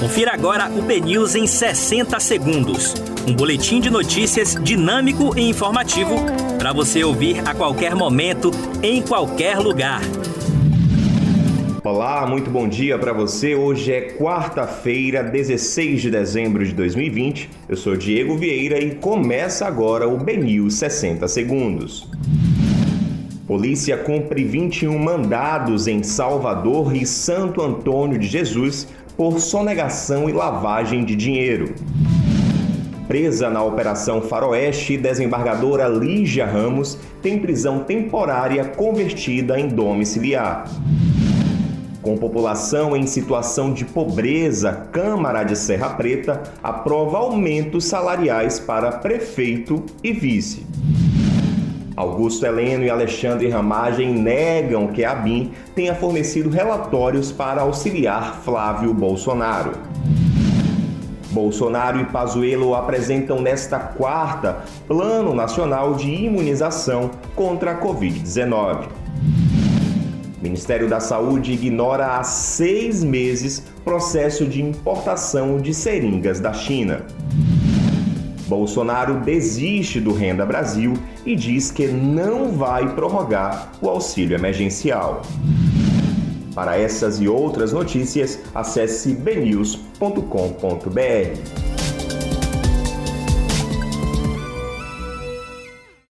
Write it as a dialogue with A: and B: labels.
A: Confira agora o BNews em 60 segundos. Um boletim de notícias dinâmico e informativo para você ouvir a qualquer momento, em qualquer lugar.
B: Olá, muito bom dia para você. Hoje é quarta-feira, 16 de dezembro de 2020. Eu sou Diego Vieira e começa agora o BNews 60 segundos. Polícia cumpre 21 mandados em Salvador e Santo Antônio de Jesus por sonegação e lavagem de dinheiro. Presa na Operação Faroeste, desembargadora Lígia Ramos tem prisão temporária convertida em domiciliar. Com população em situação de pobreza, Câmara de Serra Preta aprova aumentos salariais para prefeito e vice. Augusto Heleno e Alexandre Ramagem negam que a BIM tenha fornecido relatórios para auxiliar Flávio Bolsonaro. Bolsonaro e Pazuello apresentam nesta quarta Plano Nacional de Imunização contra a Covid-19. Ministério da Saúde ignora há seis meses processo de importação de seringas da China. Bolsonaro desiste do Renda Brasil e diz que não vai prorrogar o auxílio emergencial. Para essas e outras notícias, acesse bnews.com.br.